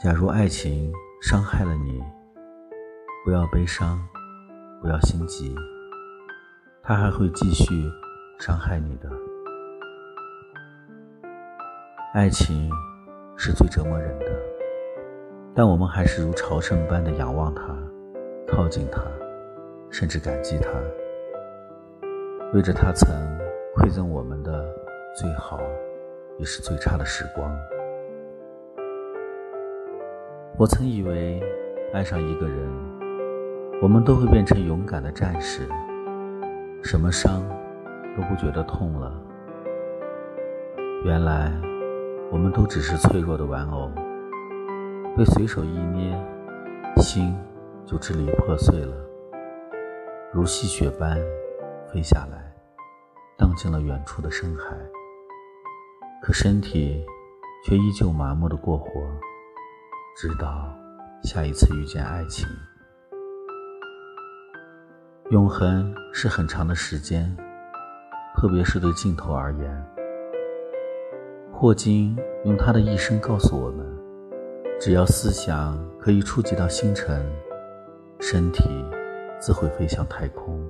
假如爱情伤害了你，不要悲伤，不要心急，它还会继续伤害你的。爱情是最折磨人的，但我们还是如朝圣般的仰望它，靠近它，甚至感激它，为着它曾馈赠我们的最好，也是最差的时光。我曾以为，爱上一个人，我们都会变成勇敢的战士，什么伤都不觉得痛了。原来，我们都只是脆弱的玩偶，被随手一捏，心就支离破碎了，如细雪般飞下来，荡进了远处的深海。可身体却依旧麻木的过活。直到下一次遇见爱情，永恒是很长的时间，特别是对镜头而言。霍金用他的一生告诉我们：只要思想可以触及到星辰，身体自会飞向太空。